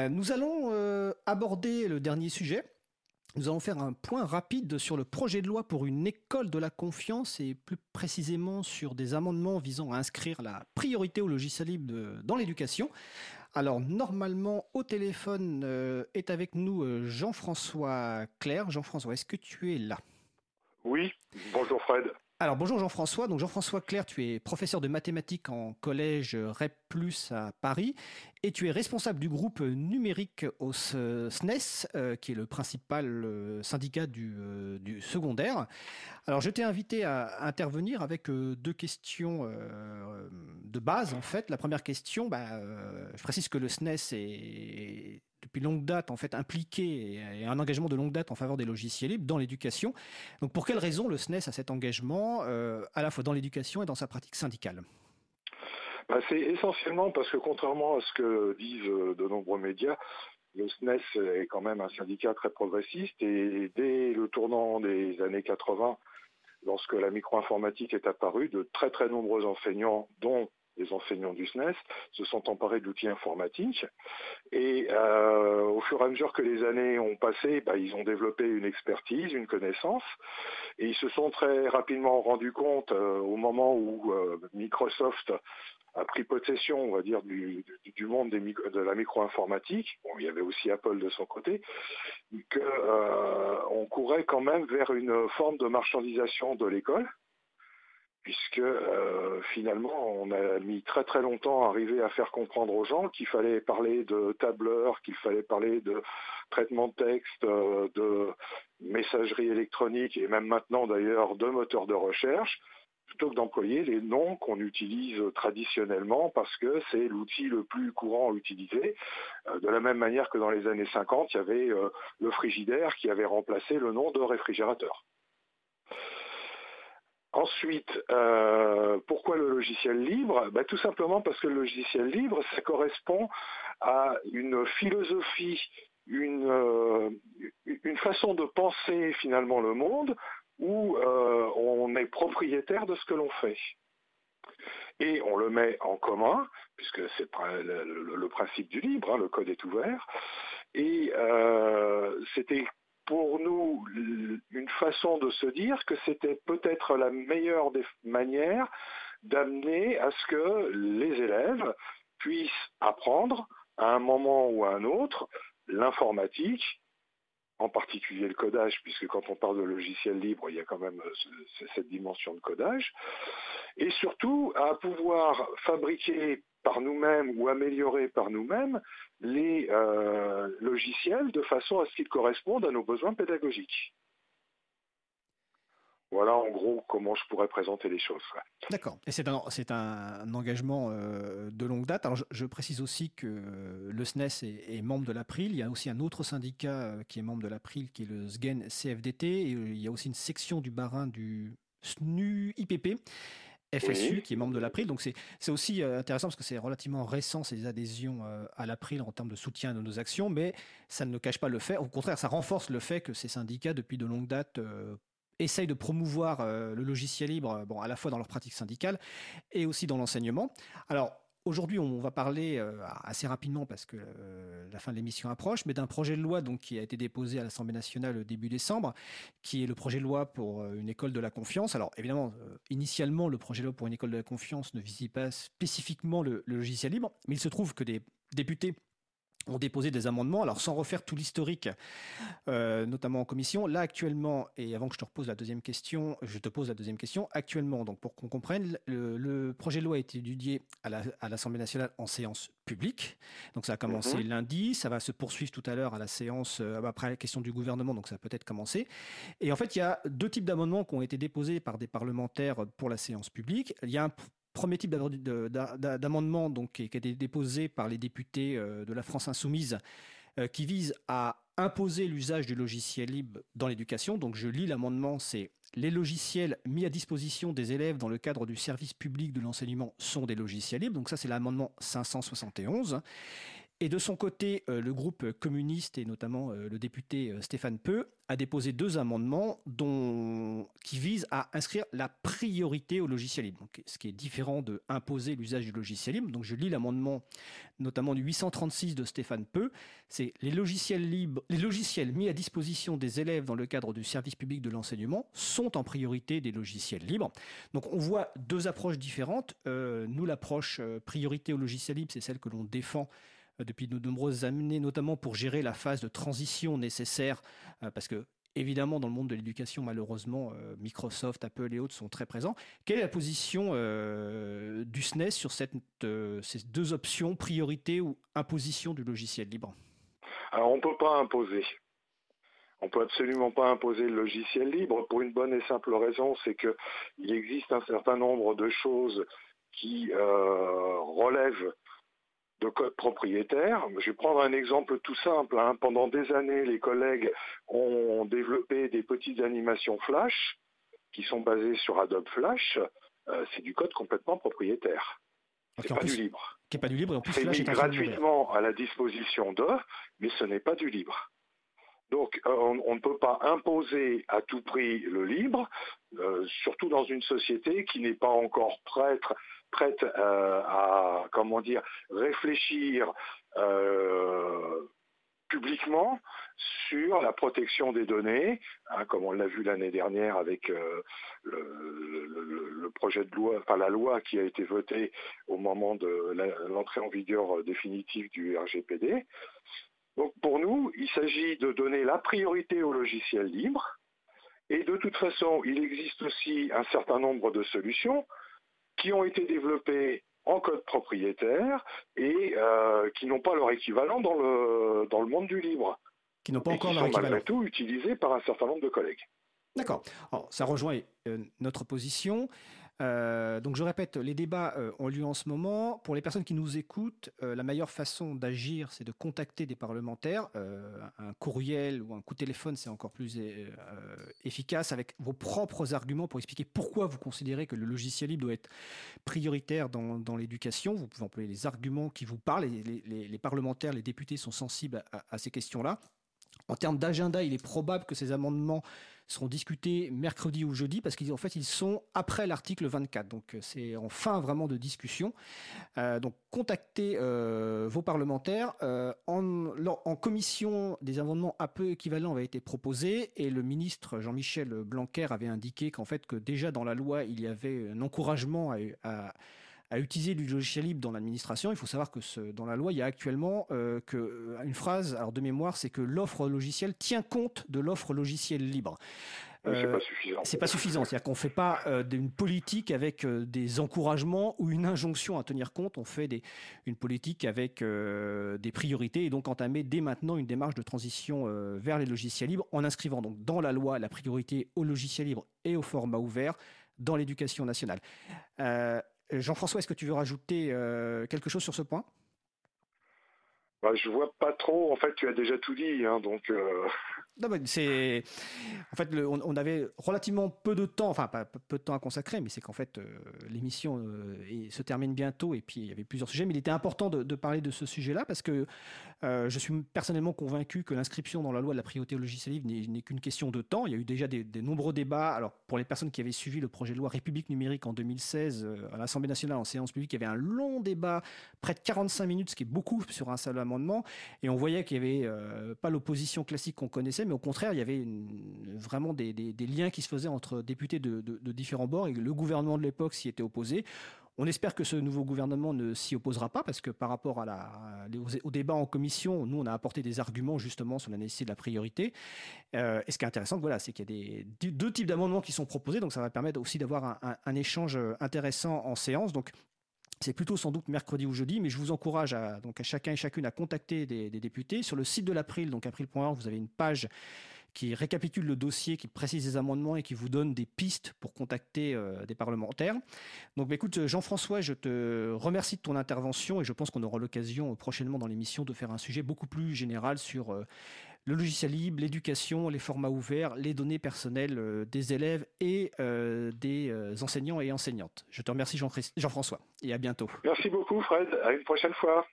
bah, nous allons euh, aborder le dernier sujet. Nous allons faire un point rapide sur le projet de loi pour une école de la confiance et plus précisément sur des amendements visant à inscrire la priorité au logiciel libre dans l'éducation. Alors normalement au téléphone euh, est avec nous euh, Jean-François Claire. Jean-François, est-ce que tu es là? Oui, bonjour Fred. Alors bonjour Jean-François. Donc Jean-François Claire, tu es professeur de mathématiques en collège REP+ à Paris et tu es responsable du groupe numérique au SNES, euh, qui est le principal euh, syndicat euh, du, secondaire. Alors je t'ai invité à intervenir avec deux questions de base en fait. La première question, bah, je précise que le SNES est depuis longue date en fait impliqué et un engagement de longue date en faveur des logiciels libres dans l'éducation. Donc pour quelles raisons le SNES a cet engagement à la fois dans l'éducation et dans sa pratique syndicale? Bah, C'est essentiellement parce que contrairement à ce que disent euh, de nombreux médias, le SNES est quand même un syndicat très progressiste et dès le tournant des années 80, lorsque la micro-informatique est apparue, de très très nombreux enseignants, dont les enseignants du SNES se sont emparés d'outils informatiques. Et euh, au fur et à mesure que les années ont passé, bah, ils ont développé une expertise, une connaissance. Et ils se sont très rapidement rendus compte euh, au moment où Microsoft a pris possession, on va dire, du, monde de la micro-informatique, bon, il y avait aussi Apple de son côté, qu'on courait quand même vers une forme de marchandisation de l'école, puisque euh, finalement on a mis très très longtemps à arriver à faire comprendre aux gens qu'il fallait parler de tableur, qu'il fallait parler de traitement de texte, euh, de messagerie électronique et même maintenant d'ailleurs de moteur de recherche, plutôt que d'employer les noms qu'on utilise traditionnellement parce que c'est l'outil le plus courant à utiliser. Euh, de la même manière que dans les années 50, il y avait le frigidaire qui avait remplacé le nom de réfrigérateur. Ensuite, euh, pourquoi le logiciel libre? Bah, Tout simplement parce que le logiciel libre, ça correspond à une philosophie, euh, une façon de penser finalement le monde où euh, on est propriétaire de ce que l'on fait. Et on le met en commun, puisque c'est le, principe du libre, hein, le code est ouvert. Et c'était pour nous une façon de se dire que c'était peut-être la meilleure des manières d'amener à ce que les élèves puissent apprendre à un moment ou à un autre l'informatique, en particulier le codage, puisque quand on parle de logiciel libre, il y a quand même cette dimension de codage, et surtout à pouvoir fabriquer par nous-mêmes ou améliorer par nous-mêmes les euh, logiciels de façon à ce qu'ils correspondent à nos besoins pédagogiques. Voilà en gros comment je pourrais présenter les choses. D'accord. Et c'est un, un, engagement euh, de longue date. Alors je, précise aussi que le SNES est, est, membre de l'April. Il y a aussi un autre syndicat euh, qui est membre de l'April qui est le SGEN CFDT. Et il y a aussi une section du Barin du SNU IPP. FSU, qui est membre de l'April. Donc c'est aussi euh, intéressant parce que c'est relativement récent ces adhésions euh, à l'April en termes de soutien de nos actions, mais ça ne cache pas le fait, au contraire, ça renforce le fait que ces syndicats, depuis de longues dates, euh, essayent de promouvoir le logiciel libre, à la fois dans leur pratique syndicale et aussi dans l'enseignement. Alors, Aujourd'hui, on va parler euh, assez rapidement parce que euh, la fin de l'émission approche, mais d'un projet de loi donc qui a été déposé à l'Assemblée nationale début décembre, qui est le projet de loi pour euh, une école de la confiance. Alors évidemment, initialement, le projet de loi pour une école de la confiance ne visait pas spécifiquement le logiciel libre, mais il se trouve que des députés ont déposé des amendements. Alors, sans refaire tout l'historique, euh, notamment en commission, là actuellement, et avant que je te repose la deuxième question, je te pose la deuxième question. Actuellement, donc pour qu'on comprenne, le, projet de loi a été étudié à l'Assemblée nationale en séance publique. Donc, ça a commencé mhm. lundi, ça va se poursuivre tout à l'heure à la séance euh, après la question du gouvernement, donc ça peut être commencé. Et en fait, il y a deux types d'amendements qui ont été déposés par des parlementaires pour la séance publique. Il y a un premier type d'amendement qui a été déposé par les députés euh, de la France insoumise euh, qui vise à imposer l'usage du logiciel libre dans l'éducation. Donc je lis l'amendement, c'est les logiciels mis à disposition des élèves dans le cadre du service public de l'enseignement sont des logiciels libres. Donc ça c'est l'amendement 571. Et de son côté, euh, le groupe communiste et notamment euh, le député euh, Stéphane Peu a déposé deux amendements dont, qui visent à inscrire la priorité au logiciel libre, donc, ce qui est différent de imposer l'usage du logiciel libre. Donc je lis l'amendement notamment du 836 de Stéphane Peu, c'est les logiciels libres, les logiciels mis à disposition des élèves dans le cadre du service public de l'enseignement sont en priorité des logiciels libres. Donc on voit deux approches différentes. nous, l'approche priorité au logiciel libre, c'est celle que l'on défend depuis de nombreuses années, notamment pour gérer la phase de transition nécessaire, euh, parce que Évidemment, dans le monde de l'éducation, malheureusement, euh, Microsoft, Apple et autres sont très présents. Quelle est la position du SNES sur cette, ces deux options, priorité ou imposition du logiciel libre? Alors, on ne peut pas imposer. On ne peut absolument pas imposer le logiciel libre pour une bonne et simple raison, c'est qu'il existe un certain nombre de choses qui relèvent de code propriétaire. Je vais prendre un exemple tout simple. Hein. Pendant des années, les collègues ont développé des petites animations Flash qui sont basées sur Adobe Flash. Euh, c'est du code complètement propriétaire. C'est pas du libre. Qui pas du libre en plus c'est mis gratuitement à la disposition d'eux, mais ce n'est pas du libre. Donc euh, on, ne peut pas imposer à tout prix le libre, euh, surtout dans une société qui n'est pas encore prête prête euh, à, comment dire, réfléchir euh, publiquement sur la protection des données, hein, comme on l'a vu l'année dernière avec euh, le, projet de loi, enfin la loi qui a été votée au moment de l'entrée en vigueur définitive du RGPD. Donc pour nous, il s'agit de donner la priorité au logiciel libre. Et de toute façon, il existe aussi un certain nombre de solutions qui ont été développés en code propriétaire et euh, qui n'ont pas leur équivalent dans le, dans le monde du libre. Qui n'ont pas encore leur équivalent. malgré tout utilisés par un certain nombre de collègues. D'accord. Ça rejoint euh, notre position. Euh, donc je répète, les débats euh, ont lieu en ce moment. Pour les personnes qui nous écoutent, euh, la meilleure façon d'agir, c'est de contacter des parlementaires. un courriel ou un coup de téléphone, c'est encore plus efficace avec vos propres arguments pour expliquer pourquoi vous considérez que le logiciel libre doit être prioritaire dans, l'éducation. Vous pouvez employer les arguments qui vous parlent. Les, parlementaires, les députés sont sensibles à ces questions-là. En termes d'agenda, il est probable que ces amendements seront discutés mercredi ou jeudi parce qu'en fait ils sont après l'article 24. Donc euh, c'est en fin vraiment de discussion. Euh, donc contactez euh, vos parlementaires. en, commission, des amendements un peu équivalents avaient été proposés et le ministre Jean-Michel Blanquer avait indiqué qu'en fait que déjà dans la loi il y avait un encouragement à utiliser du logiciel libre dans l'administration. Il faut savoir que ce, dans la loi, il y a actuellement euh, que, euh, une phrase alors de mémoire, c'est que l'offre logicielle tient compte de l'offre logicielle libre. Euh, c'est pas suffisant. C'est pas suffisant. C'est-à-dire qu'on fait pas euh, d'une politique avec des encouragements ou une injonction à tenir compte. On fait des, une politique avec des priorités et donc entamer dès maintenant une démarche de transition vers les logiciels libres en inscrivant donc dans la loi la priorité au logiciel libre et au format ouvert dans l'éducation nationale. Jean-François, est-ce que tu veux rajouter euh, quelque chose sur ce point? Bah, je vois pas trop. En fait, tu as déjà tout dit, hein, donc. Euh, c'est en fait on, avait relativement peu de temps, enfin pas peu de temps à consacrer, mais c'est qu'en fait euh, l'émission euh, se termine bientôt et puis il y avait plusieurs sujets, mais il était important de, parler de ce sujet-là parce que euh, je suis personnellement convaincu que l'inscription dans la loi de la priorité au n'est qu'une question de temps. Il y a eu déjà des, nombreux débats. Alors pour les personnes qui avaient suivi le projet de loi République numérique en 2016 à l'Assemblée nationale en séance publique, il y avait un long débat, près de 45 minutes, ce qui est beaucoup sur un seul amendement, et on voyait qu'il n'y avait pas l'opposition classique qu'on connaissait mais au contraire, il y avait vraiment des, liens qui se faisaient entre députés de, différents bords et le gouvernement de l'époque s'y était opposé. On espère que ce nouveau gouvernement ne s'y opposera pas parce que par rapport au débat en commission, nous, on a apporté des arguments justement sur la nécessité de la priorité. Euh, et ce qui est intéressant, voilà, c'est qu'il y a des, deux types d'amendements qui sont proposés, donc ça va permettre aussi d'avoir un, échange intéressant en séance. Donc c'est plutôt sans doute mercredi ou jeudi, mais je vous encourage à, donc à chacun et chacune à contacter des, députés. Sur le site de l'April, donc april.org, vous avez une page qui récapitule le dossier, qui précise les amendements et qui vous donne des pistes pour contacter euh, des parlementaires. Donc bah, écoute, Jean-François, je te remercie de ton intervention et je pense qu'on aura l'occasion euh, prochainement dans l'émission de faire un sujet beaucoup plus général sur euh, le logiciel libre, l'éducation, les formats ouverts, les données personnelles des élèves et des enseignants et enseignantes. Je te remercie Jean-François et à bientôt. Merci beaucoup Fred, à une prochaine fois.